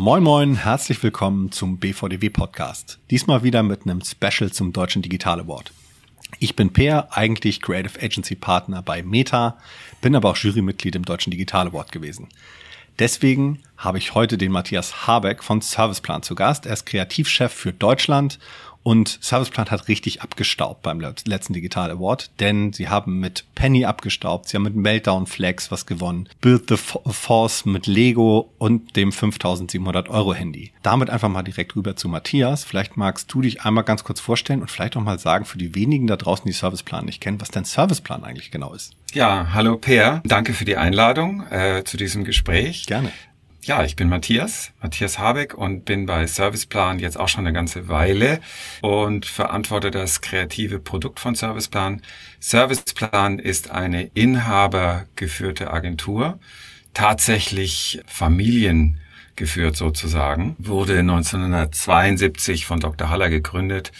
Moin Moin, herzlich willkommen zum BVDW Podcast. Diesmal wieder mit einem Special zum Deutschen Digital Award. Ich bin Peer, eigentlich Creative Agency Partner bei Meta, bin aber auch Jurymitglied im Deutschen Digital Award gewesen. Deswegen habe ich heute den Matthias Habeck von Serviceplan zu Gast. Er ist Kreativchef für Deutschland und Serviceplan hat richtig abgestaubt beim letzten Digital Award, denn sie haben mit Penny abgestaubt, sie haben mit Meltdown Flex was gewonnen, Build the Force mit Lego und dem 5700 Euro Handy. Damit einfach mal direkt rüber zu Matthias. Vielleicht magst du dich einmal ganz kurz vorstellen und vielleicht auch mal sagen für die wenigen da draußen, die Serviceplan nicht kennen, was dein Serviceplan eigentlich genau ist. Ja, hallo Peer, danke für die Einladung äh, zu diesem Gespräch. Gerne. Ja, ich bin Matthias, Matthias Habeck und bin bei Serviceplan jetzt auch schon eine ganze Weile und verantworte das kreative Produkt von Serviceplan. Serviceplan ist eine inhabergeführte Agentur, tatsächlich familiengeführt sozusagen, wurde 1972 von Dr. Haller gegründet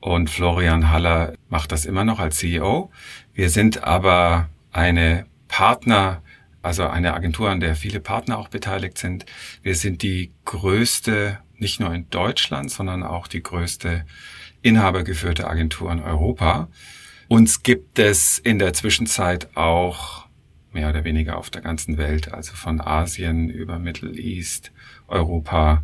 und Florian Haller macht das immer noch als CEO. Wir sind aber eine Partner also eine Agentur, an der viele Partner auch beteiligt sind. Wir sind die größte, nicht nur in Deutschland, sondern auch die größte inhabergeführte Agentur in Europa. Uns gibt es in der Zwischenzeit auch mehr oder weniger auf der ganzen Welt, also von Asien über Middle East, Europa,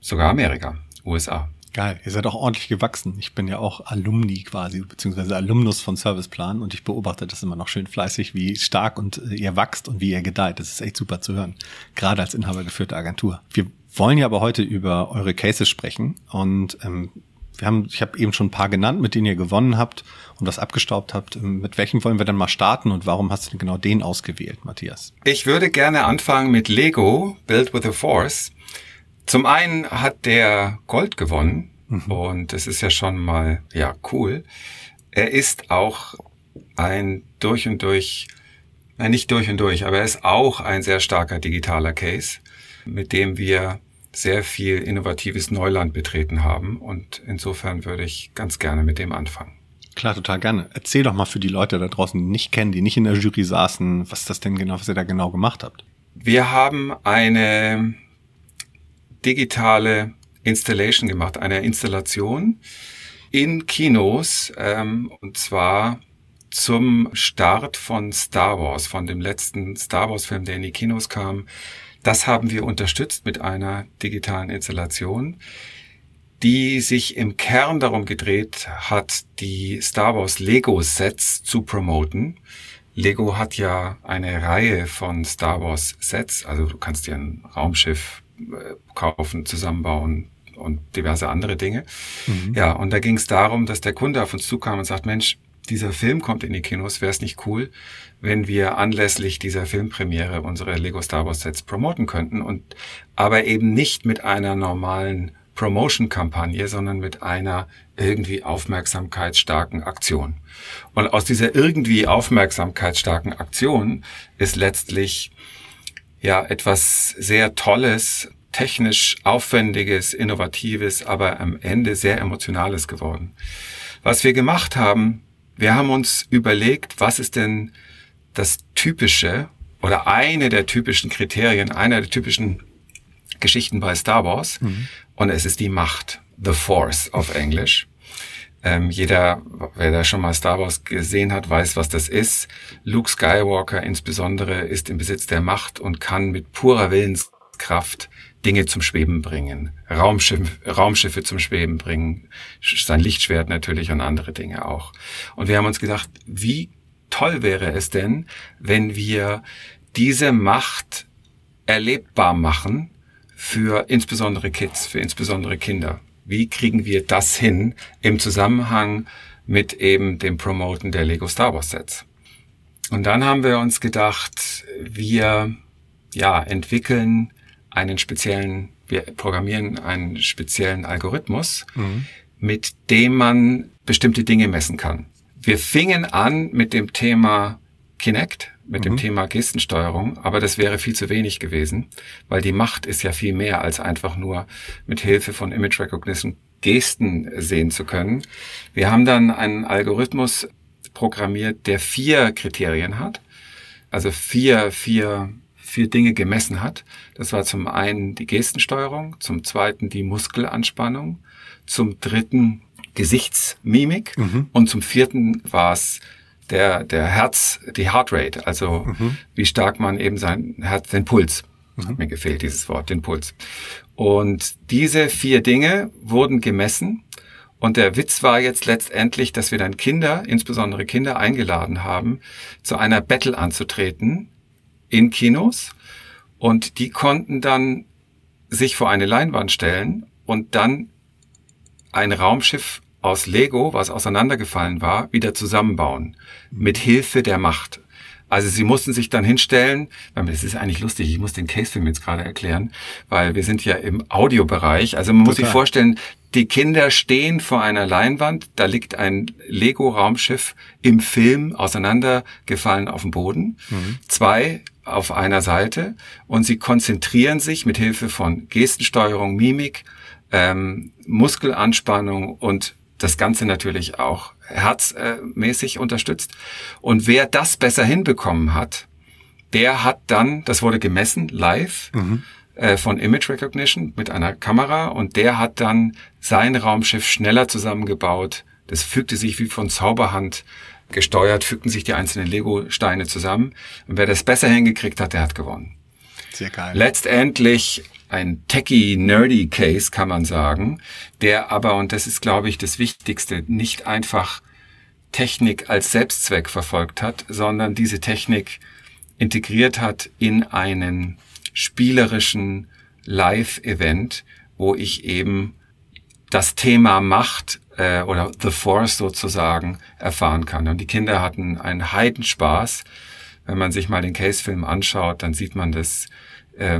sogar Amerika, USA. Geil, ihr seid auch ordentlich gewachsen. Ich bin ja auch Alumni quasi, beziehungsweise Alumnus von Serviceplan und ich beobachte das immer noch schön fleißig, wie stark und äh, ihr wächst und wie ihr gedeiht. Das ist echt super zu hören, gerade als inhabergeführte Agentur. Wir wollen ja aber heute über eure Cases sprechen und ähm, wir haben, ich habe eben schon ein paar genannt, mit denen ihr gewonnen habt und was abgestaubt habt. Ähm, mit welchen wollen wir dann mal starten und warum hast du denn genau den ausgewählt, Matthias? Ich würde gerne anfangen mit Lego, Build with a Force. Zum einen hat der Gold gewonnen mhm. und das ist ja schon mal, ja, cool. Er ist auch ein durch und durch, nein, nicht durch und durch, aber er ist auch ein sehr starker digitaler Case, mit dem wir sehr viel innovatives Neuland betreten haben und insofern würde ich ganz gerne mit dem anfangen. Klar, total gerne. Erzähl doch mal für die Leute da draußen, die nicht kennen, die nicht in der Jury saßen, was das denn genau, was ihr da genau gemacht habt. Wir haben eine digitale Installation gemacht, eine Installation in Kinos, ähm, und zwar zum Start von Star Wars, von dem letzten Star Wars-Film, der in die Kinos kam. Das haben wir unterstützt mit einer digitalen Installation, die sich im Kern darum gedreht hat, die Star Wars Lego-Sets zu promoten. Lego hat ja eine Reihe von Star Wars Sets, also du kannst dir ein Raumschiff kaufen, zusammenbauen und diverse andere Dinge. Mhm. Ja, und da ging es darum, dass der Kunde auf uns zukam und sagt, Mensch, dieser Film kommt in die Kinos, wäre es nicht cool, wenn wir anlässlich dieser Filmpremiere unsere Lego Star Wars Sets promoten könnten und aber eben nicht mit einer normalen Promotion-Kampagne, sondern mit einer irgendwie aufmerksamkeitsstarken Aktion. Und aus dieser irgendwie aufmerksamkeitsstarken Aktion ist letztlich ja etwas sehr Tolles, technisch aufwendiges, innovatives, aber am Ende sehr emotionales geworden. Was wir gemacht haben, wir haben uns überlegt, was ist denn das typische oder eine der typischen Kriterien, einer der typischen Geschichten bei Star Wars. Mhm. Und es ist die Macht. The Force auf Englisch. Ähm, jeder, wer da schon mal Star Wars gesehen hat, weiß, was das ist. Luke Skywalker insbesondere ist im Besitz der Macht und kann mit purer Willenskraft Dinge zum Schweben bringen, Raumschiff, Raumschiffe zum Schweben bringen, sein Lichtschwert natürlich und andere Dinge auch. Und wir haben uns gedacht, wie toll wäre es denn, wenn wir diese Macht erlebbar machen für insbesondere Kids, für insbesondere Kinder wie kriegen wir das hin im Zusammenhang mit eben dem Promoten der Lego Star Wars Sets. Und dann haben wir uns gedacht, wir ja, entwickeln einen speziellen, wir programmieren einen speziellen Algorithmus, mhm. mit dem man bestimmte Dinge messen kann. Wir fingen an mit dem Thema Kinect, mit mhm. dem Thema Gestensteuerung, aber das wäre viel zu wenig gewesen, weil die Macht ist ja viel mehr als einfach nur mit Hilfe von Image Recognition Gesten sehen zu können. Wir haben dann einen Algorithmus programmiert, der vier Kriterien hat, also vier, vier vier Dinge gemessen hat. Das war zum einen die Gestensteuerung, zum zweiten die Muskelanspannung, zum dritten Gesichtsmimik mhm. und zum vierten war es der, der Herz, die Heartrate, also mhm. wie stark man eben sein Herz, den Puls, mhm. hat mir gefehlt dieses Wort, den Puls. Und diese vier Dinge wurden gemessen und der Witz war jetzt letztendlich, dass wir dann Kinder, insbesondere Kinder, eingeladen haben, zu einer Battle anzutreten in Kinos. Und die konnten dann sich vor eine Leinwand stellen und dann ein Raumschiff aus Lego, was auseinandergefallen war, wieder zusammenbauen. Mit Hilfe der Macht. Also sie mussten sich dann hinstellen, das ist eigentlich lustig, ich muss den Casefilm jetzt gerade erklären, weil wir sind ja im Audiobereich. Also man Total. muss sich vorstellen, die Kinder stehen vor einer Leinwand, da liegt ein Lego-Raumschiff im Film auseinandergefallen auf dem Boden. Mhm. Zwei auf einer Seite und sie konzentrieren sich mit Hilfe von Gestensteuerung, Mimik, ähm, Muskelanspannung und das Ganze natürlich auch herzmäßig unterstützt. Und wer das besser hinbekommen hat, der hat dann, das wurde gemessen live mhm. äh, von Image Recognition mit einer Kamera und der hat dann sein Raumschiff schneller zusammengebaut. Das fügte sich wie von Zauberhand gesteuert, fügten sich die einzelnen Lego-Steine zusammen. Und wer das besser hingekriegt hat, der hat gewonnen. Sehr geil. Letztendlich ein techy, nerdy Case, kann man sagen, der aber, und das ist, glaube ich, das Wichtigste, nicht einfach Technik als Selbstzweck verfolgt hat, sondern diese Technik integriert hat in einen spielerischen Live-Event, wo ich eben das Thema Macht äh, oder The Force sozusagen erfahren kann. Und die Kinder hatten einen Heidenspaß. Wenn man sich mal den Case-Film anschaut, dann sieht man das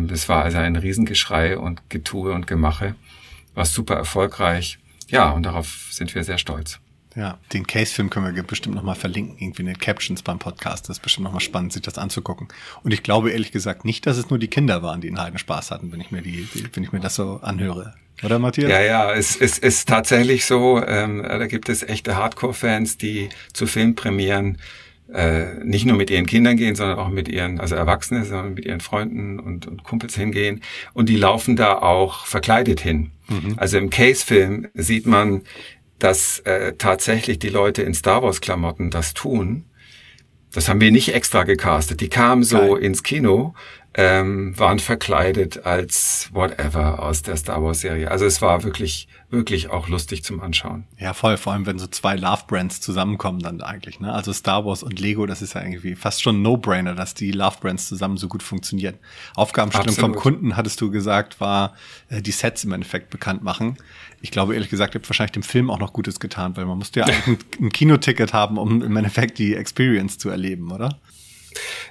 das war also ein Riesengeschrei und Getue und Gemache. War super erfolgreich. Ja, und darauf sind wir sehr stolz. Ja, den Case-Film können wir bestimmt nochmal verlinken, irgendwie in den Captions beim Podcast. Das ist bestimmt nochmal spannend, sich das anzugucken. Und ich glaube ehrlich gesagt nicht, dass es nur die Kinder waren, die einen halben Spaß hatten, wenn ich mir die, die wenn ich mir das so anhöre. Oder Matthias? Ja, ja, es, es ist tatsächlich so, ähm, da gibt es echte Hardcore-Fans, die zu Filmpremieren äh, nicht nur mit ihren Kindern gehen, sondern auch mit ihren, also Erwachsene, sondern mit ihren Freunden und, und Kumpels hingehen. Und die laufen da auch verkleidet hin. Mhm. Also im Case-Film sieht man, dass äh, tatsächlich die Leute in Star Wars-Klamotten das tun. Das haben wir nicht extra gecastet. Die kamen so Geil. ins Kino ähm, waren verkleidet als whatever aus der Star Wars Serie. Also es war wirklich, wirklich auch lustig zum Anschauen. Ja, voll. Vor allem, wenn so zwei Love Brands zusammenkommen dann eigentlich. Ne? Also Star Wars und Lego, das ist ja irgendwie fast schon ein No-Brainer, dass die Love Brands zusammen so gut funktionieren. Aufgabenstellung Absolut. vom Kunden, hattest du gesagt, war äh, die Sets im Endeffekt bekannt machen. Ich glaube, ehrlich gesagt, ihr habt wahrscheinlich dem Film auch noch Gutes getan, weil man musste ja eigentlich ein, ein Kinoticket haben, um im Endeffekt die Experience zu erleben, oder?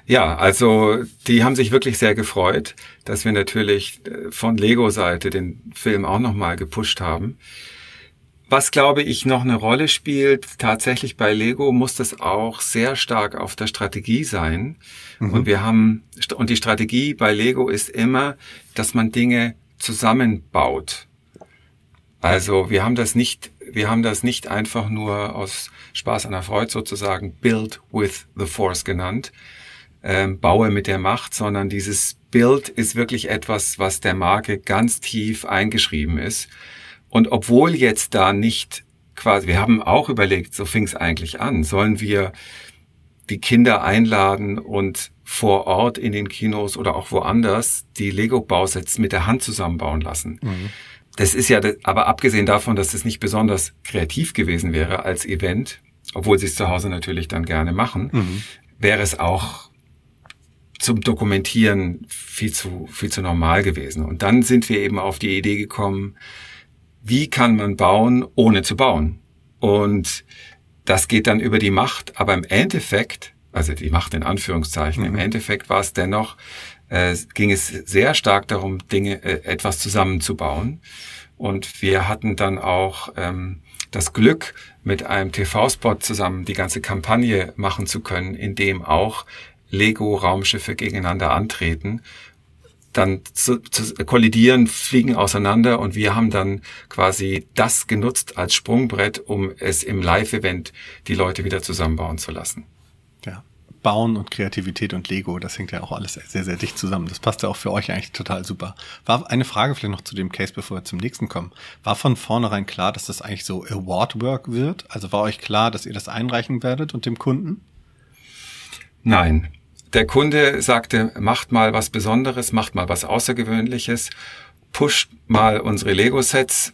Ja, also die haben sich wirklich sehr gefreut, dass wir natürlich äh, von Lego-Seite den Film auch nochmal gepusht haben. Was, glaube ich, noch eine Rolle spielt, tatsächlich bei Lego muss das auch sehr stark auf der Strategie sein. Mhm. Und wir haben, und die Strategie bei Lego ist immer, dass man Dinge zusammenbaut. Also wir haben das nicht, wir haben das nicht einfach nur aus Spaß an der Freude sozusagen Build with the Force genannt, ähm, baue mit der Macht, sondern dieses Bild ist wirklich etwas, was der Marke ganz tief eingeschrieben ist. Und obwohl jetzt da nicht quasi, wir haben auch überlegt, so fing es eigentlich an, sollen wir die Kinder einladen und vor Ort in den Kinos oder auch woanders die Lego-Bausets mit der Hand zusammenbauen lassen. Mhm. Das ist ja, aber abgesehen davon, dass das nicht besonders kreativ gewesen wäre als Event, obwohl sie es zu Hause natürlich dann gerne machen, mhm. wäre es auch zum Dokumentieren viel zu, viel zu normal gewesen. Und dann sind wir eben auf die Idee gekommen, wie kann man bauen, ohne zu bauen? Und das geht dann über die Macht, aber im Endeffekt, also die Macht in Anführungszeichen, mhm. im Endeffekt war es dennoch, äh, ging es sehr stark darum, Dinge, äh, etwas zusammenzubauen. Und wir hatten dann auch ähm, das Glück, mit einem TV-Spot zusammen die ganze Kampagne machen zu können, in dem auch Lego-Raumschiffe gegeneinander antreten, dann zu, zu kollidieren, fliegen auseinander und wir haben dann quasi das genutzt als Sprungbrett, um es im Live-Event die Leute wieder zusammenbauen zu lassen. Ja, Bauen und Kreativität und Lego, das hängt ja auch alles sehr, sehr dicht zusammen. Das passt ja auch für euch eigentlich total super. War eine Frage vielleicht noch zu dem Case, bevor wir zum nächsten kommen. War von vornherein klar, dass das eigentlich so Award Work wird? Also war euch klar, dass ihr das einreichen werdet und dem Kunden? Nein. Der Kunde sagte, macht mal was Besonderes, macht mal was Außergewöhnliches, pusht mal unsere Lego-Sets.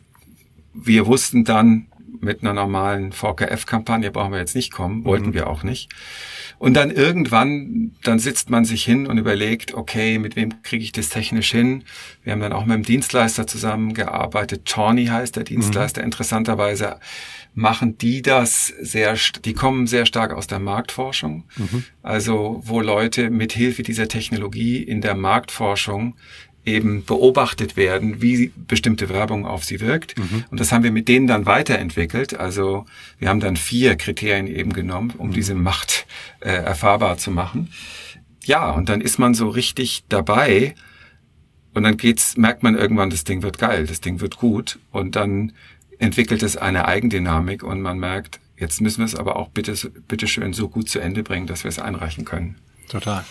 Wir wussten dann, mit einer normalen VKF-Kampagne brauchen wir jetzt nicht kommen, wollten mhm. wir auch nicht. Und dann irgendwann, dann sitzt man sich hin und überlegt, okay, mit wem kriege ich das technisch hin? Wir haben dann auch mit dem Dienstleister zusammengearbeitet. Tawny heißt der Dienstleister. Mhm. Interessanterweise machen die das sehr, die kommen sehr stark aus der Marktforschung. Mhm. Also, wo Leute mit Hilfe dieser Technologie in der Marktforschung eben beobachtet werden, wie bestimmte Werbung auf sie wirkt. Mhm. Und das haben wir mit denen dann weiterentwickelt. Also wir haben dann vier Kriterien eben genommen, um mhm. diese Macht äh, erfahrbar zu machen. Ja, und dann ist man so richtig dabei. Und dann geht's, merkt man irgendwann, das Ding wird geil, das Ding wird gut. Und dann entwickelt es eine Eigendynamik und man merkt, jetzt müssen wir es aber auch bitte, bitte schön so gut zu Ende bringen, dass wir es einreichen können. Total.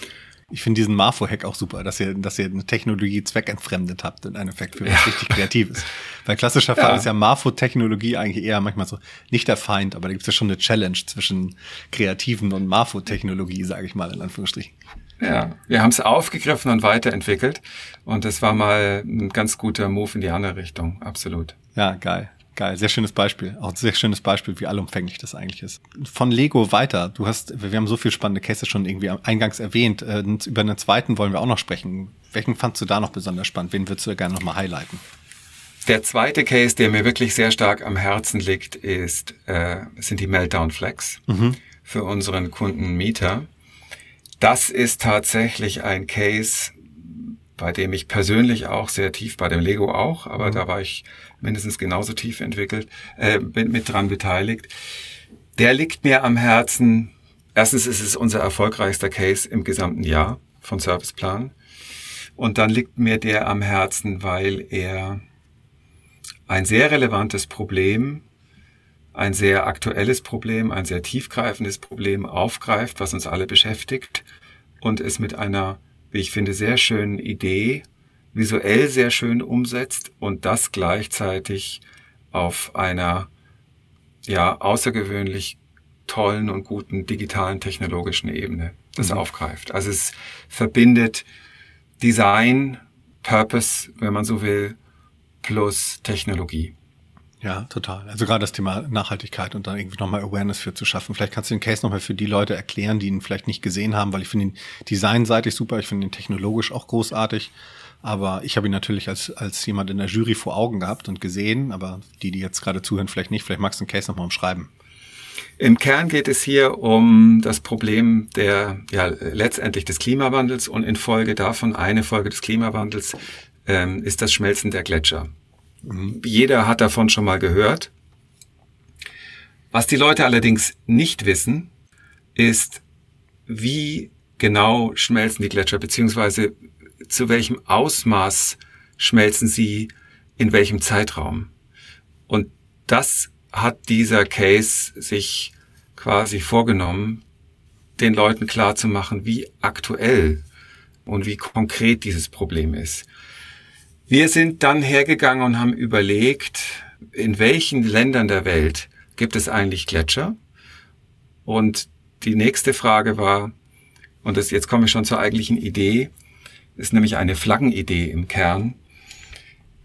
Ich finde diesen Marfo-Hack auch super, dass ihr, dass ihr eine Technologie zweckentfremdet habt in einem Effekt für was ja. richtig Kreatives. Weil klassischer Fall ja. ist ja Marfo-Technologie eigentlich eher manchmal so nicht der Feind, aber da gibt es ja schon eine Challenge zwischen Kreativen und Marfo-Technologie, sage ich mal in Anführungsstrichen. Ja, wir haben es aufgegriffen und weiterentwickelt und das war mal ein ganz guter Move in die andere Richtung, absolut. Ja, geil. Geil, sehr schönes Beispiel. Auch ein sehr schönes Beispiel, wie allumfänglich das eigentlich ist. Von Lego weiter. Du hast, wir haben so viele spannende Cases schon irgendwie eingangs erwähnt. Äh, über einen zweiten wollen wir auch noch sprechen. Welchen fandst du da noch besonders spannend? Wen würdest du gerne noch mal highlighten? Der zweite Case, der mir wirklich sehr stark am Herzen liegt, ist, äh, sind die Meltdown Flex mhm. für unseren Kunden Mieter. Das ist tatsächlich ein Case, bei dem ich persönlich auch sehr tief, bei dem Lego auch, aber mhm. da war ich mindestens genauso tief entwickelt, äh, bin mit dran beteiligt. Der liegt mir am Herzen. Erstens ist es unser erfolgreichster Case im gesamten Jahr von Serviceplan. Und dann liegt mir der am Herzen, weil er ein sehr relevantes Problem, ein sehr aktuelles Problem, ein sehr tiefgreifendes Problem aufgreift, was uns alle beschäftigt und es mit einer wie ich finde, sehr schönen Idee visuell sehr schön umsetzt und das gleichzeitig auf einer ja außergewöhnlich tollen und guten digitalen technologischen Ebene das mhm. aufgreift. Also es verbindet Design, Purpose, wenn man so will, plus Technologie. Ja, total. Also gerade das Thema Nachhaltigkeit und dann irgendwie nochmal Awareness für zu schaffen. Vielleicht kannst du den Case nochmal für die Leute erklären, die ihn vielleicht nicht gesehen haben, weil ich finde ihn designseitig super, ich finde ihn technologisch auch großartig. Aber ich habe ihn natürlich als, als jemand in der Jury vor Augen gehabt und gesehen, aber die, die jetzt gerade zuhören, vielleicht nicht. Vielleicht magst du den Case nochmal umschreiben. Im Kern geht es hier um das Problem der, ja, letztendlich des Klimawandels und infolge davon eine Folge des Klimawandels ähm, ist das Schmelzen der Gletscher. Jeder hat davon schon mal gehört. Was die Leute allerdings nicht wissen, ist, wie genau schmelzen die Gletscher, beziehungsweise zu welchem Ausmaß schmelzen sie in welchem Zeitraum. Und das hat dieser Case sich quasi vorgenommen, den Leuten klar zu machen, wie aktuell und wie konkret dieses Problem ist. Wir sind dann hergegangen und haben überlegt, in welchen Ländern der Welt gibt es eigentlich Gletscher? Und die nächste Frage war, und das, jetzt komme ich schon zur eigentlichen Idee, ist nämlich eine Flaggenidee im Kern.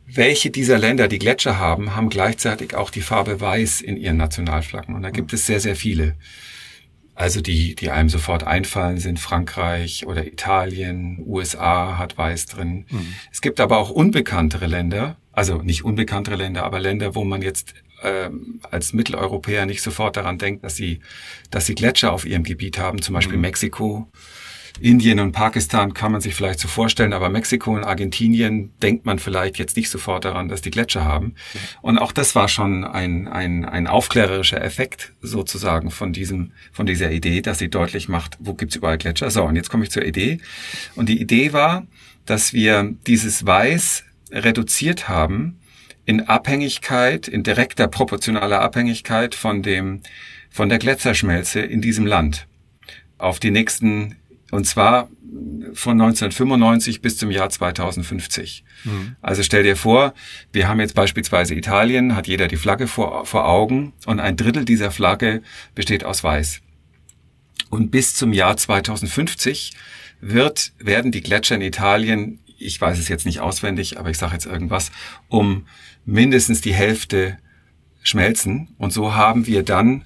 Welche dieser Länder, die Gletscher haben, haben gleichzeitig auch die Farbe Weiß in ihren Nationalflaggen? Und da gibt es sehr, sehr viele. Also die, die einem sofort einfallen, sind Frankreich oder Italien, USA hat Weiß drin. Mhm. Es gibt aber auch unbekanntere Länder, also nicht unbekanntere Länder, aber Länder, wo man jetzt ähm, als Mitteleuropäer nicht sofort daran denkt, dass sie, dass sie Gletscher auf ihrem Gebiet haben, zum Beispiel mhm. Mexiko Indien und Pakistan kann man sich vielleicht so vorstellen, aber Mexiko und Argentinien denkt man vielleicht jetzt nicht sofort daran, dass die Gletscher haben. Und auch das war schon ein, ein, ein aufklärerischer Effekt sozusagen von diesem, von dieser Idee, dass sie deutlich macht, wo gibt's überall Gletscher. So, und jetzt komme ich zur Idee. Und die Idee war, dass wir dieses Weiß reduziert haben in Abhängigkeit, in direkter proportionaler Abhängigkeit von dem, von der Gletscherschmelze in diesem Land. auf die nächsten, und zwar von 1995 bis zum Jahr 2050. Mhm. Also stell dir vor, wir haben jetzt beispielsweise Italien, hat jeder die Flagge vor, vor Augen und ein Drittel dieser Flagge besteht aus Weiß. Und bis zum Jahr 2050 wird, werden die Gletscher in Italien, ich weiß es jetzt nicht auswendig, aber ich sage jetzt irgendwas, um mindestens die Hälfte schmelzen. Und so haben wir dann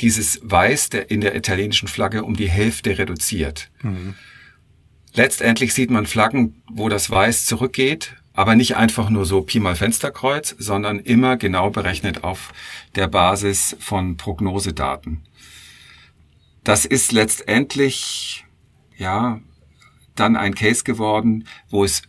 dieses Weiß der, in der italienischen Flagge um die Hälfte reduziert. Mhm. Letztendlich sieht man Flaggen, wo das Weiß zurückgeht, aber nicht einfach nur so Pi mal Fensterkreuz, sondern immer genau berechnet auf der Basis von Prognosedaten. Das ist letztendlich, ja, dann ein Case geworden, wo es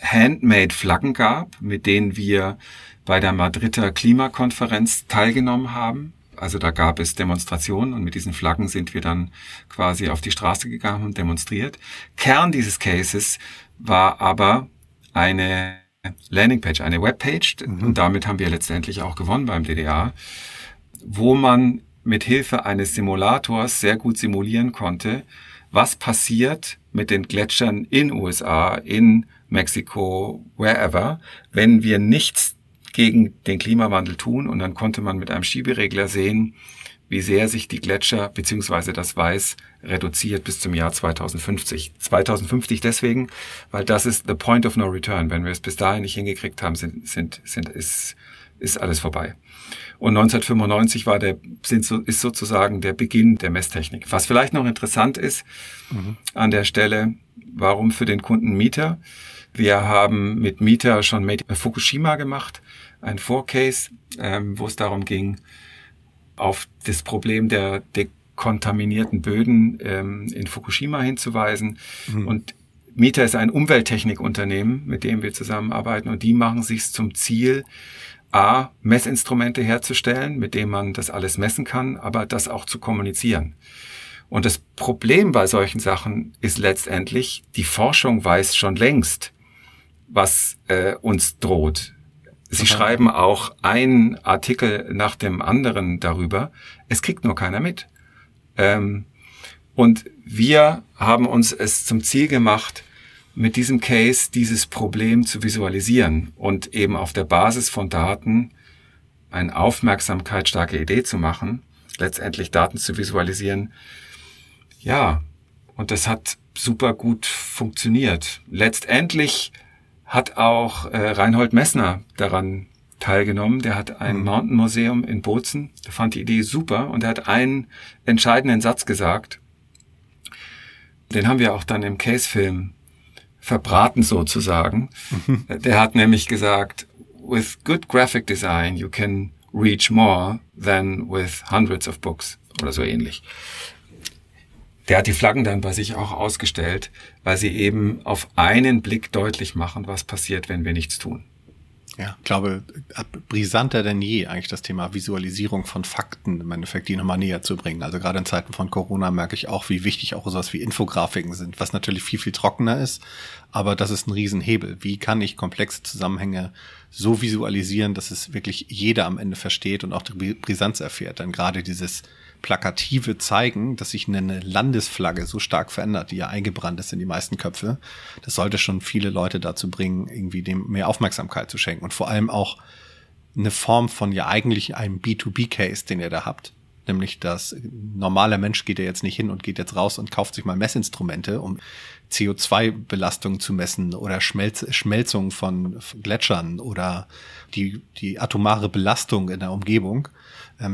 handmade Flaggen gab, mit denen wir bei der Madrider Klimakonferenz teilgenommen haben. Also da gab es Demonstrationen und mit diesen Flaggen sind wir dann quasi auf die Straße gegangen und demonstriert. Kern dieses Cases war aber eine Landingpage, eine Webpage mhm. und damit haben wir letztendlich auch gewonnen beim DDA, wo man mit Hilfe eines Simulators sehr gut simulieren konnte, was passiert mit den Gletschern in USA, in Mexiko, wherever, wenn wir nichts gegen den Klimawandel tun. Und dann konnte man mit einem Schieberegler sehen, wie sehr sich die Gletscher beziehungsweise das Weiß reduziert bis zum Jahr 2050. 2050 deswegen, weil das ist the point of no return. Wenn wir es bis dahin nicht hingekriegt haben, sind, sind, sind, ist, ist alles vorbei. Und 1995 war der, sind so, ist sozusagen der Beginn der Messtechnik. Was vielleicht noch interessant ist mhm. an der Stelle, warum für den Kunden Mieter? Wir haben mit Mieter schon Made Fukushima gemacht ein Vorcase, ähm, wo es darum ging, auf das Problem der dekontaminierten Böden ähm, in Fukushima hinzuweisen. Mhm. Und Mieter ist ein Umwelttechnikunternehmen, mit dem wir zusammenarbeiten und die machen sich zum Ziel, A, Messinstrumente herzustellen, mit denen man das alles messen kann, aber das auch zu kommunizieren. Und das Problem bei solchen Sachen ist letztendlich, die Forschung weiß schon längst, was äh, uns droht. Sie Aha. schreiben auch einen Artikel nach dem anderen darüber. Es kriegt nur keiner mit. Ähm, und wir haben uns es zum Ziel gemacht, mit diesem Case dieses Problem zu visualisieren und eben auf der Basis von Daten eine aufmerksamkeitsstarke Idee zu machen, letztendlich Daten zu visualisieren. Ja, und das hat super gut funktioniert. Letztendlich hat auch äh, Reinhold Messner daran teilgenommen. Der hat ein mhm. Mountain Museum in Bozen. Der fand die Idee super und er hat einen entscheidenden Satz gesagt. Den haben wir auch dann im Case-Film verbraten sozusagen. Mhm. Der hat nämlich gesagt, with good graphic design you can reach more than with hundreds of books oder so ähnlich der hat die Flaggen dann bei sich auch ausgestellt, weil sie eben auf einen Blick deutlich machen, was passiert, wenn wir nichts tun. Ja, ich glaube, brisanter denn je eigentlich das Thema Visualisierung von Fakten im Endeffekt, die nochmal näher zu bringen. Also gerade in Zeiten von Corona merke ich auch, wie wichtig auch sowas wie Infografiken sind, was natürlich viel, viel trockener ist, aber das ist ein Riesenhebel. Wie kann ich komplexe Zusammenhänge so visualisieren, dass es wirklich jeder am Ende versteht und auch die Brisanz erfährt? Denn gerade dieses Plakative zeigen, dass sich eine Landesflagge so stark verändert, die ja eingebrannt ist in die meisten Köpfe. Das sollte schon viele Leute dazu bringen, irgendwie dem mehr Aufmerksamkeit zu schenken und vor allem auch eine Form von ja eigentlich einem B2B-Case, den ihr da habt. Nämlich, dass normaler Mensch geht ja jetzt nicht hin und geht jetzt raus und kauft sich mal Messinstrumente, um CO2-Belastung zu messen oder Schmelz Schmelzung von Gletschern oder die, die atomare Belastung in der Umgebung,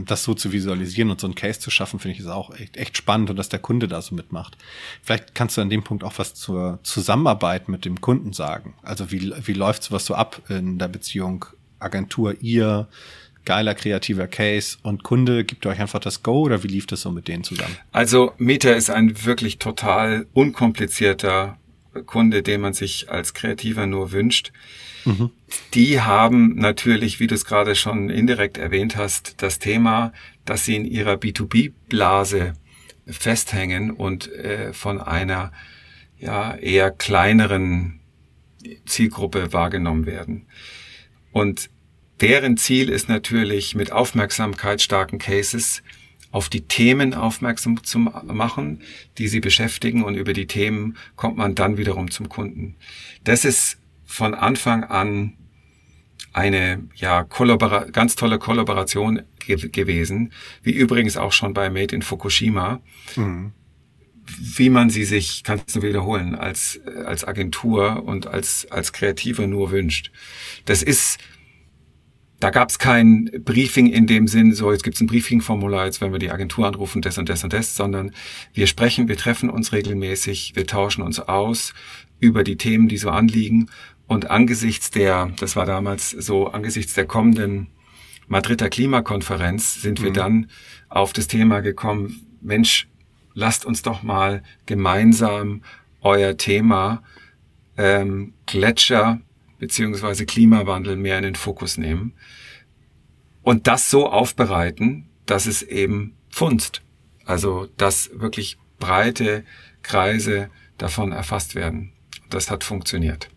das so zu visualisieren und so ein Case zu schaffen, finde ich ist auch echt, echt spannend und dass der Kunde da so mitmacht. Vielleicht kannst du an dem Punkt auch was zur Zusammenarbeit mit dem Kunden sagen. Also wie, wie läuft sowas so ab in der Beziehung Agentur, ihr, geiler kreativer Case und Kunde gibt euch einfach das Go oder wie lief das so mit denen zusammen? Also Meta ist ein wirklich total unkomplizierter Kunde, den man sich als Kreativer nur wünscht. Mhm. Die haben natürlich, wie du es gerade schon indirekt erwähnt hast, das Thema, dass sie in ihrer B2B-Blase festhängen und äh, von einer ja eher kleineren Zielgruppe wahrgenommen werden. Und deren Ziel ist natürlich mit aufmerksamkeitsstarken Cases auf die Themen aufmerksam zu machen, die sie beschäftigen und über die Themen kommt man dann wiederum zum Kunden. Das ist von Anfang an eine ja Kollabora ganz tolle Kollaboration ge gewesen, wie übrigens auch schon bei Made in Fukushima. Mhm. Wie man sie sich, kannst du wiederholen, als, als Agentur und als, als Kreative nur wünscht. Das ist, da gab es kein Briefing in dem Sinn, so jetzt gibt es ein Briefing-Formular, jetzt wenn wir die Agentur anrufen, das und das und das, sondern wir sprechen, wir treffen uns regelmäßig, wir tauschen uns aus über die Themen, die so anliegen. Und angesichts der, das war damals so, angesichts der kommenden Madrider Klimakonferenz sind wir mhm. dann auf das Thema gekommen, Mensch, lasst uns doch mal gemeinsam euer Thema ähm, Gletscher beziehungsweise Klimawandel mehr in den Fokus nehmen und das so aufbereiten, dass es eben funzt. Also, dass wirklich breite Kreise davon erfasst werden. Das hat funktioniert.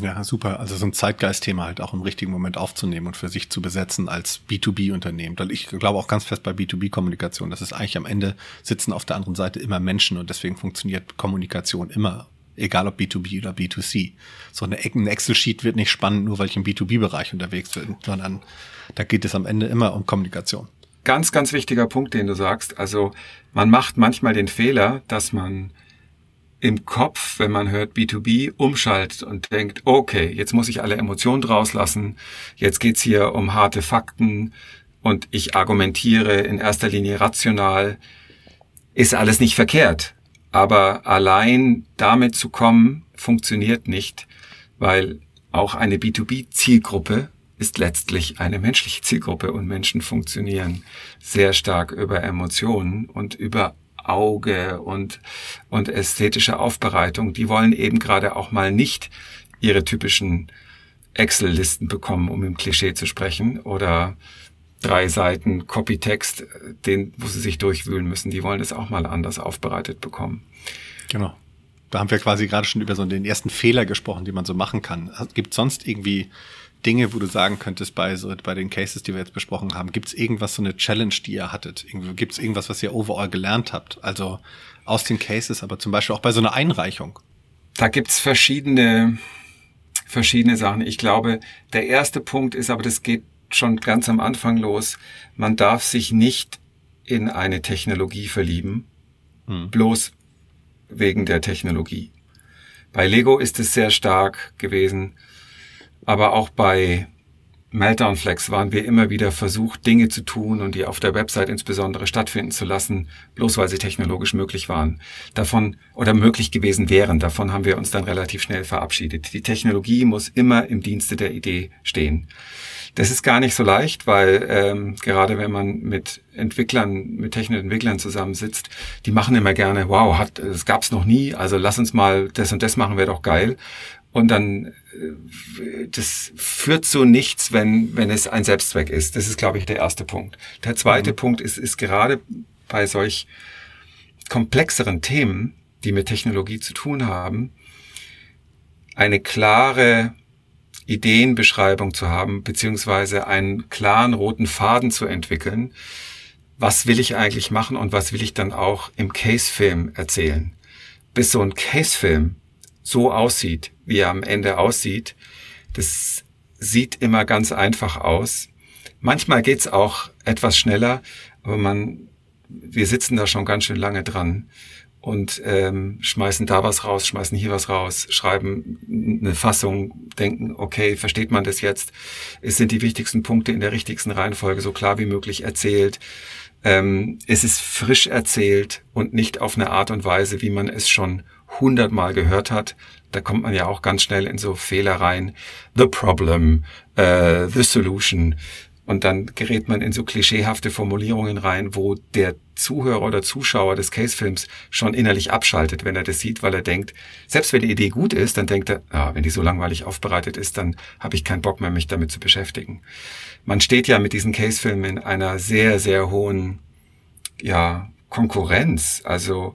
Ja, super. Also so ein Zeitgeistthema halt auch im richtigen Moment aufzunehmen und für sich zu besetzen als B2B-Unternehmen. Ich glaube auch ganz fest bei B2B-Kommunikation, dass es eigentlich am Ende sitzen auf der anderen Seite immer Menschen und deswegen funktioniert Kommunikation immer egal ob B2B oder B2C. So eine, ein Excel-Sheet wird nicht spannend, nur weil ich im B2B-Bereich unterwegs bin, sondern da geht es am Ende immer um Kommunikation. Ganz, ganz wichtiger Punkt, den du sagst. Also man macht manchmal den Fehler, dass man im Kopf, wenn man hört B2B, umschaltet und denkt, okay, jetzt muss ich alle Emotionen draus lassen, jetzt geht's hier um harte Fakten und ich argumentiere in erster Linie rational, ist alles nicht verkehrt. Aber allein damit zu kommen, funktioniert nicht, weil auch eine B2B-Zielgruppe ist letztlich eine menschliche Zielgruppe und Menschen funktionieren sehr stark über Emotionen und über Auge und, und ästhetische Aufbereitung. Die wollen eben gerade auch mal nicht ihre typischen Excel-Listen bekommen, um im Klischee zu sprechen, oder drei Seiten Copytext, den, wo sie sich durchwühlen müssen. Die wollen es auch mal anders aufbereitet bekommen. Genau. Da haben wir quasi gerade schon über so den ersten Fehler gesprochen, die man so machen kann. Gibt sonst irgendwie Dinge, wo du sagen könntest, bei, so, bei den Cases, die wir jetzt besprochen haben, gibt es irgendwas, so eine Challenge, die ihr hattet? Gibt es irgendwas, was ihr overall gelernt habt? Also aus den Cases, aber zum Beispiel auch bei so einer Einreichung. Da gibt's verschiedene, verschiedene Sachen. Ich glaube, der erste Punkt ist, aber das geht schon ganz am Anfang los, man darf sich nicht in eine Technologie verlieben, hm. bloß wegen der Technologie. Bei Lego ist es sehr stark gewesen, aber auch bei Meltdown Flex waren wir immer wieder versucht, Dinge zu tun und die auf der Website insbesondere stattfinden zu lassen, bloß weil sie technologisch möglich waren. Davon oder möglich gewesen wären. Davon haben wir uns dann relativ schnell verabschiedet. Die Technologie muss immer im Dienste der Idee stehen. Das ist gar nicht so leicht, weil ähm, gerade wenn man mit Entwicklern, mit technischen Entwicklern zusammensitzt, die machen immer gerne, wow, hat, das gab's noch nie, also lass uns mal das und das machen, wäre doch geil. Und dann, äh, das führt zu nichts, wenn, wenn es ein Selbstzweck ist. Das ist, glaube ich, der erste Punkt. Der zweite mhm. Punkt ist, ist gerade bei solch komplexeren Themen, die mit Technologie zu tun haben, eine klare Ideenbeschreibung zu haben, beziehungsweise einen klaren roten Faden zu entwickeln. Was will ich eigentlich machen und was will ich dann auch im Case-Film erzählen? Bis so ein Case-Film so aussieht, wie er am Ende aussieht, das sieht immer ganz einfach aus. Manchmal geht's auch etwas schneller, aber man, wir sitzen da schon ganz schön lange dran und ähm, schmeißen da was raus, schmeißen hier was raus, schreiben eine Fassung, denken, okay, versteht man das jetzt? Es sind die wichtigsten Punkte in der richtigsten Reihenfolge so klar wie möglich erzählt. Ähm, es ist frisch erzählt und nicht auf eine Art und Weise, wie man es schon hundertmal gehört hat. Da kommt man ja auch ganz schnell in so Fehler rein. The problem, uh, the solution. Und dann gerät man in so klischeehafte Formulierungen rein, wo der Zuhörer oder Zuschauer des Casefilms schon innerlich abschaltet, wenn er das sieht, weil er denkt, selbst wenn die Idee gut ist, dann denkt er, ah, wenn die so langweilig aufbereitet ist, dann habe ich keinen Bock mehr, mich damit zu beschäftigen. Man steht ja mit diesen Casefilmen in einer sehr, sehr hohen ja, Konkurrenz. Also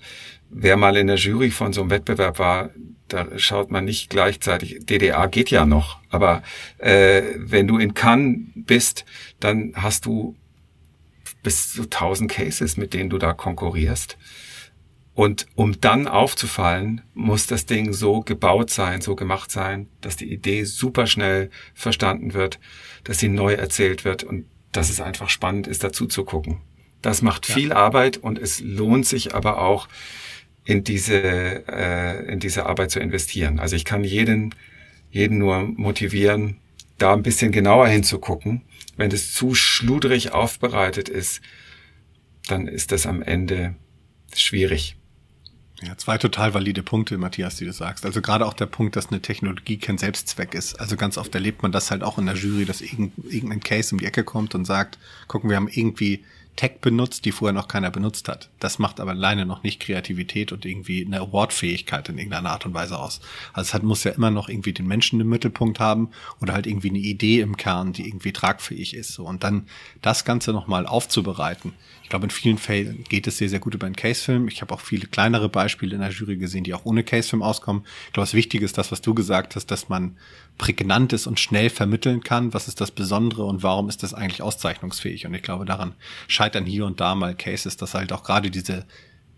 wer mal in der Jury von so einem Wettbewerb war, da schaut man nicht gleichzeitig, DDA geht ja noch, aber äh, wenn du in Cannes bist, dann hast du bis zu 1000 Cases, mit denen du da konkurrierst. Und um dann aufzufallen, muss das Ding so gebaut sein, so gemacht sein, dass die Idee super schnell verstanden wird, dass sie neu erzählt wird und dass es einfach spannend ist, dazu zu gucken. Das macht ja. viel Arbeit und es lohnt sich aber auch, in diese, äh, in diese Arbeit zu investieren. Also ich kann jeden, jeden nur motivieren, da ein bisschen genauer hinzugucken. Wenn es zu schludrig aufbereitet ist, dann ist das am Ende schwierig. Ja, zwei total valide Punkte, Matthias, die du sagst. Also gerade auch der Punkt, dass eine Technologie kein Selbstzweck ist. Also ganz oft erlebt man das halt auch in der Jury, dass irgendein Case um die Ecke kommt und sagt, gucken, wir haben irgendwie Tech benutzt, die vorher noch keiner benutzt hat. Das macht aber alleine noch nicht Kreativität und irgendwie eine Awardfähigkeit in irgendeiner Art und Weise aus. Also es hat, muss ja immer noch irgendwie den Menschen im Mittelpunkt haben oder halt irgendwie eine Idee im Kern, die irgendwie tragfähig ist. So. Und dann das Ganze nochmal aufzubereiten. Ich glaube, in vielen Fällen geht es sehr, sehr gut über einen Casefilm. Ich habe auch viele kleinere Beispiele in der Jury gesehen, die auch ohne Casefilm auskommen. Ich glaube, das Wichtige ist das, was du gesagt hast, dass man prägnant ist und schnell vermitteln kann. Was ist das Besondere und warum ist das eigentlich auszeichnungsfähig? Und ich glaube, daran scheitern hier und da mal Cases, dass halt auch gerade diese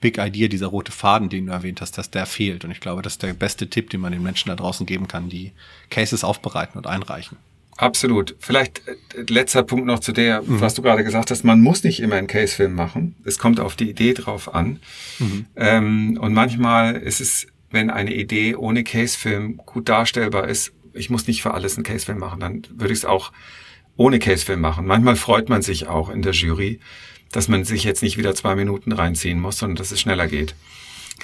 Big Idea, dieser rote Faden, den du erwähnt hast, dass der fehlt. Und ich glaube, das ist der beste Tipp, den man den Menschen da draußen geben kann, die Cases aufbereiten und einreichen. Absolut. Vielleicht äh, letzter Punkt noch zu der, mhm. was du gerade gesagt hast. Man muss nicht immer einen Case-Film machen. Es kommt auf die Idee drauf an. Mhm. Ähm, und manchmal ist es, wenn eine Idee ohne Case-Film gut darstellbar ist, ich muss nicht für alles einen Casefilm machen, dann würde ich es auch ohne Casefilm machen. Manchmal freut man sich auch in der Jury, dass man sich jetzt nicht wieder zwei Minuten reinziehen muss, sondern dass es schneller geht.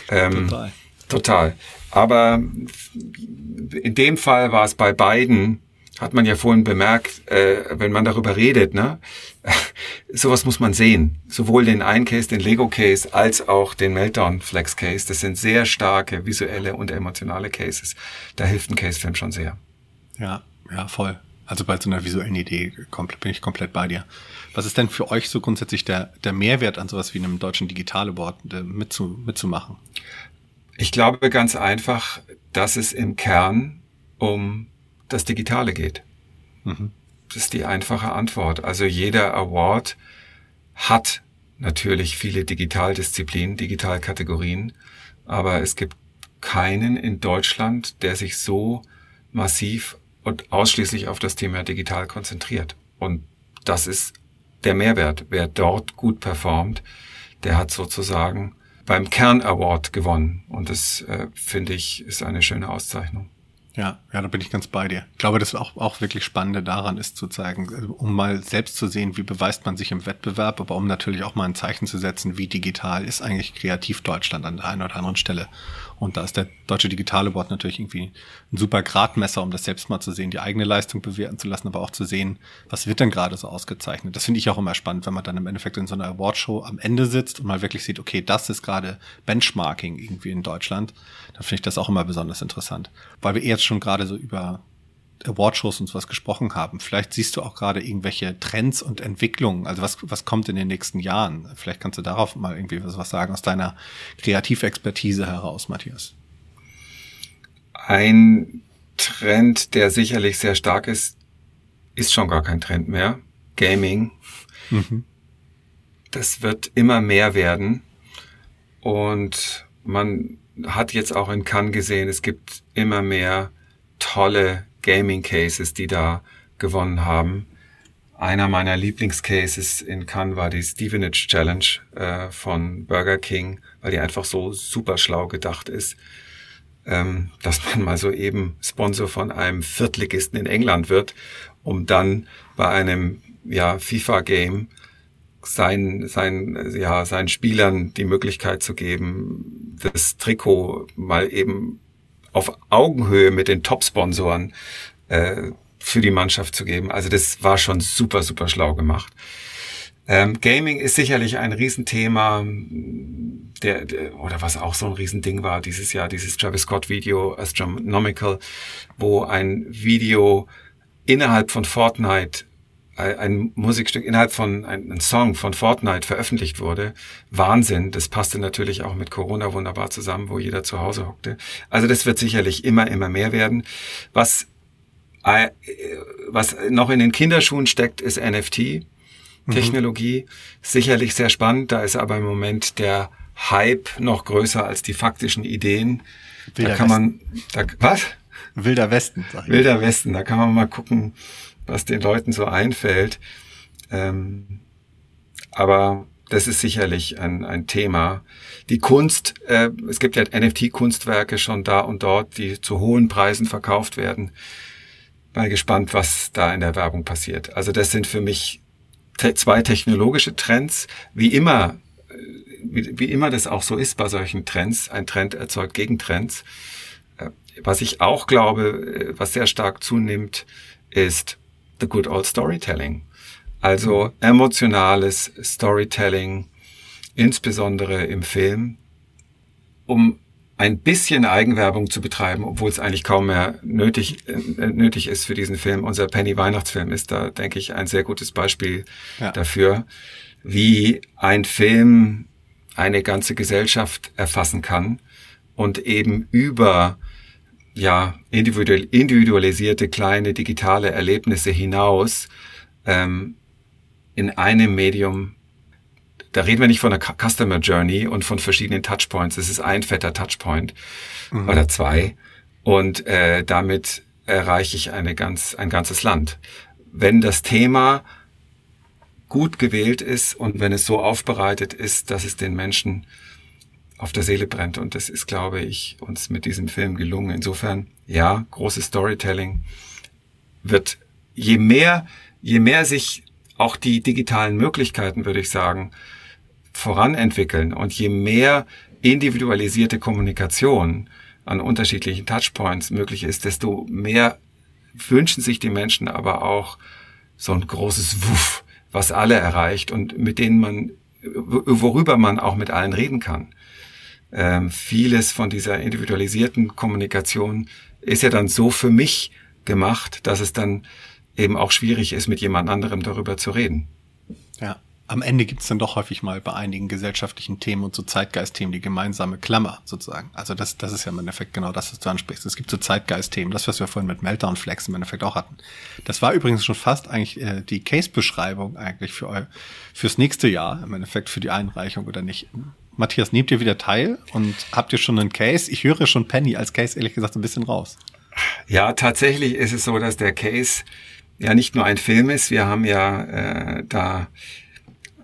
Ähm, total. Total. Aber in dem Fall war es bei beiden, hat man ja vorhin bemerkt, äh, wenn man darüber redet, ne, sowas muss man sehen. Sowohl den einen Case, den Lego Case, als auch den Meltdown Flex Case. Das sind sehr starke visuelle und emotionale Cases. Da hilft ein Casefilm schon sehr. Ja, ja, voll. Also bei so einer visuellen Idee bin ich komplett bei dir. Was ist denn für euch so grundsätzlich der, der Mehrwert an sowas wie einem deutschen Digitale Board mitzu, mitzumachen? Ich glaube ganz einfach, dass es im Kern um das Digitale geht. Mhm. Das ist die einfache Antwort. Also jeder Award hat natürlich viele Digitaldisziplinen, Digitalkategorien, aber es gibt keinen in Deutschland, der sich so massiv und ausschließlich auf das Thema digital konzentriert. Und das ist der Mehrwert. Wer dort gut performt, der hat sozusagen beim Kern Award gewonnen. Und das, äh, finde ich, ist eine schöne Auszeichnung. Ja, ja, da bin ich ganz bei dir. Ich glaube, das auch, auch wirklich Spannende daran ist zu zeigen, also um mal selbst zu sehen, wie beweist man sich im Wettbewerb, aber um natürlich auch mal ein Zeichen zu setzen, wie digital ist eigentlich kreativ Deutschland an der einen oder anderen Stelle. Und da ist der Deutsche Digitale Board natürlich irgendwie ein super Gradmesser, um das selbst mal zu sehen, die eigene Leistung bewerten zu lassen, aber auch zu sehen, was wird denn gerade so ausgezeichnet. Das finde ich auch immer spannend, wenn man dann im Endeffekt in so einer Awardshow am Ende sitzt und mal wirklich sieht, okay, das ist gerade Benchmarking irgendwie in Deutschland. Dann finde ich das auch immer besonders interessant. Weil wir jetzt schon gerade so über Awardshows und was gesprochen haben. Vielleicht siehst du auch gerade irgendwelche Trends und Entwicklungen. Also was, was kommt in den nächsten Jahren? Vielleicht kannst du darauf mal irgendwie was sagen aus deiner Kreativexpertise heraus, Matthias. Ein Trend, der sicherlich sehr stark ist, ist schon gar kein Trend mehr. Gaming. Mhm. Das wird immer mehr werden. Und man hat jetzt auch in Cannes gesehen, es gibt immer mehr tolle Gaming Cases, die da gewonnen haben. Einer meiner Lieblingscases in Cannes war die Stevenage Challenge äh, von Burger King, weil die einfach so super schlau gedacht ist, ähm, dass man mal so eben Sponsor von einem Viertligisten in England wird, um dann bei einem ja, FIFA-Game sein, sein, ja, seinen Spielern die Möglichkeit zu geben, das Trikot mal eben auf Augenhöhe mit den Top-Sponsoren äh, für die Mannschaft zu geben. Also das war schon super, super schlau gemacht. Ähm, Gaming ist sicherlich ein Riesenthema, der, der, oder was auch so ein Riesending war dieses Jahr, dieses Travis Scott Video Astronomical, wo ein Video innerhalb von Fortnite ein Musikstück innerhalb von einem Song von Fortnite veröffentlicht wurde. Wahnsinn. Das passte natürlich auch mit Corona wunderbar zusammen, wo jeder zu Hause hockte. Also das wird sicherlich immer, immer mehr werden. Was, äh, was noch in den Kinderschuhen steckt, ist NFT. Technologie. Mhm. Sicherlich sehr spannend, da ist aber im Moment der Hype noch größer als die faktischen Ideen. Wilder da kann man, da, was? Wilder Westen. Wilder Westen, da kann man mal gucken, was den Leuten so einfällt. Ähm, aber das ist sicherlich ein, ein Thema. Die Kunst, äh, es gibt ja NFT-Kunstwerke schon da und dort, die zu hohen Preisen verkauft werden. Mal gespannt, was da in der Werbung passiert. Also das sind für mich te zwei technologische Trends. Wie immer, äh, wie, wie immer das auch so ist bei solchen Trends, ein Trend erzeugt Gegentrends. Äh, was ich auch glaube, äh, was sehr stark zunimmt, ist the good old storytelling. Also emotionales Storytelling, insbesondere im Film, um ein bisschen Eigenwerbung zu betreiben, obwohl es eigentlich kaum mehr nötig, äh, nötig ist für diesen Film. Unser Penny Weihnachtsfilm ist da, denke ich, ein sehr gutes Beispiel ja. dafür, wie ein Film eine ganze Gesellschaft erfassen kann und eben über ja individualisierte kleine digitale Erlebnisse hinaus ähm, in einem Medium, da reden wir nicht von einer Customer Journey und von verschiedenen Touchpoints. Es ist ein fetter Touchpoint mhm. oder zwei. Und äh, damit erreiche ich eine ganz, ein ganzes Land. Wenn das Thema gut gewählt ist und wenn es so aufbereitet ist, dass es den Menschen auf der Seele brennt. Und das ist, glaube ich, uns mit diesem Film gelungen. Insofern, ja, großes Storytelling wird, je mehr, je mehr sich auch die digitalen Möglichkeiten, würde ich sagen, voranentwickeln und je mehr individualisierte Kommunikation an unterschiedlichen Touchpoints möglich ist, desto mehr wünschen sich die Menschen aber auch so ein großes Wuff, was alle erreicht und mit denen man, worüber man auch mit allen reden kann. Ähm, vieles von dieser individualisierten Kommunikation ist ja dann so für mich gemacht, dass es dann eben auch schwierig ist, mit jemand anderem darüber zu reden. Ja. Am Ende gibt es dann doch häufig mal bei einigen gesellschaftlichen Themen und so Zeitgeistthemen die gemeinsame Klammer sozusagen. Also das, das ist ja im Endeffekt genau das, was du ansprichst. Es gibt so Zeitgeistthemen, das, was wir vorhin mit Meltdown Flex im Endeffekt auch hatten. Das war übrigens schon fast eigentlich äh, die Case-Beschreibung eigentlich für eu fürs nächste Jahr, im Endeffekt für die Einreichung oder nicht. Matthias, nehmt ihr wieder teil und habt ihr schon einen Case? Ich höre schon Penny als Case ehrlich gesagt ein bisschen raus. Ja, tatsächlich ist es so, dass der Case ja nicht nur ein Film ist. Wir haben ja äh, da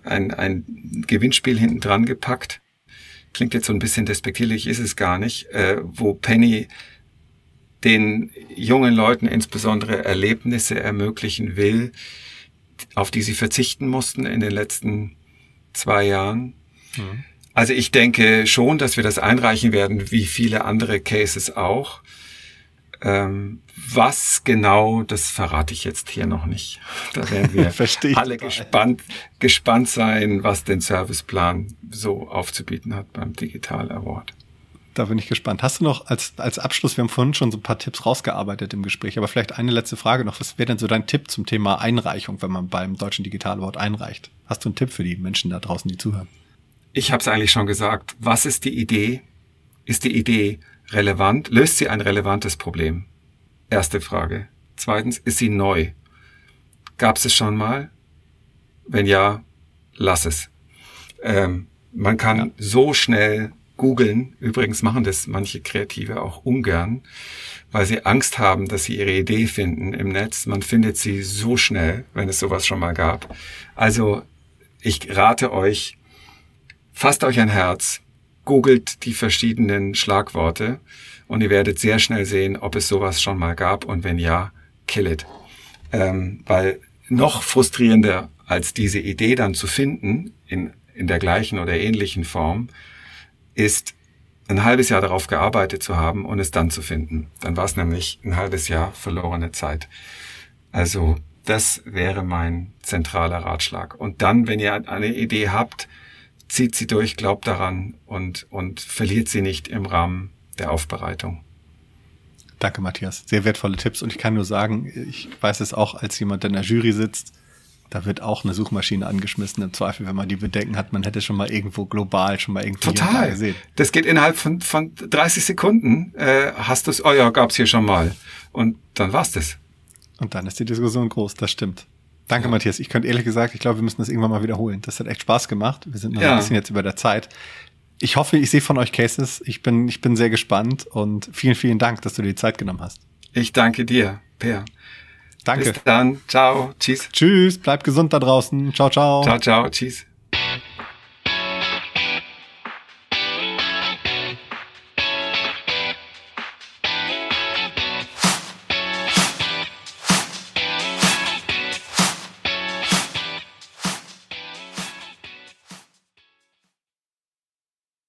ein, ein Gewinnspiel hinten dran gepackt. Klingt jetzt so ein bisschen despektierlich, ist es gar nicht, äh, wo Penny den jungen Leuten insbesondere Erlebnisse ermöglichen will, auf die sie verzichten mussten in den letzten zwei Jahren. Mhm. Also ich denke schon, dass wir das einreichen werden, wie viele andere Cases auch. Ähm, was genau, das verrate ich jetzt hier noch nicht. Da werden wir alle gespannt, gespannt sein, was den Serviceplan so aufzubieten hat beim Digital Award. Da bin ich gespannt. Hast du noch als, als Abschluss, wir haben vorhin schon so ein paar Tipps rausgearbeitet im Gespräch, aber vielleicht eine letzte Frage noch. Was wäre denn so dein Tipp zum Thema Einreichung, wenn man beim Deutschen Digital Award einreicht? Hast du einen Tipp für die Menschen da draußen, die zuhören? Ich habe es eigentlich schon gesagt. Was ist die Idee? Ist die Idee relevant? Löst sie ein relevantes Problem? Erste Frage. Zweitens, ist sie neu? Gab es schon mal? Wenn ja, lass es. Ähm, man kann ja. so schnell googeln. Übrigens machen das manche Kreative auch ungern, weil sie Angst haben, dass sie ihre Idee finden im Netz. Man findet sie so schnell, wenn es sowas schon mal gab. Also ich rate euch, fasst euch ein Herz, googelt die verschiedenen Schlagworte und ihr werdet sehr schnell sehen, ob es sowas schon mal gab und wenn ja, kill it. Ähm, weil noch frustrierender als diese Idee dann zu finden in, in der gleichen oder ähnlichen Form ist ein halbes Jahr darauf gearbeitet zu haben und es dann zu finden. Dann war es nämlich ein halbes Jahr verlorene Zeit. Also das wäre mein zentraler Ratschlag. Und dann, wenn ihr eine Idee habt, zieht sie durch, glaubt daran und, und verliert sie nicht im Rahmen der Aufbereitung. Danke, Matthias. Sehr wertvolle Tipps. Und ich kann nur sagen, ich weiß es auch als jemand, in der Jury sitzt, da wird auch eine Suchmaschine angeschmissen. Im Zweifel, wenn man die Bedenken hat, man hätte schon mal irgendwo global schon mal irgendwo Total. gesehen. Das geht innerhalb von, von 30 Sekunden. Äh, hast du es, oh ja, gab's hier schon mal. Und dann war's das. Und dann ist die Diskussion groß, das stimmt. Danke, ja. Matthias. Ich könnte ehrlich gesagt, ich glaube, wir müssen das irgendwann mal wiederholen. Das hat echt Spaß gemacht. Wir sind noch ja. ein bisschen jetzt über der Zeit. Ich hoffe, ich sehe von euch Cases. Ich bin, ich bin sehr gespannt und vielen, vielen Dank, dass du dir die Zeit genommen hast. Ich danke dir, Per. Danke. Bis dann. Ciao. Tschüss. Tschüss. Bleib gesund da draußen. Ciao, ciao. Ciao, ciao. Tschüss.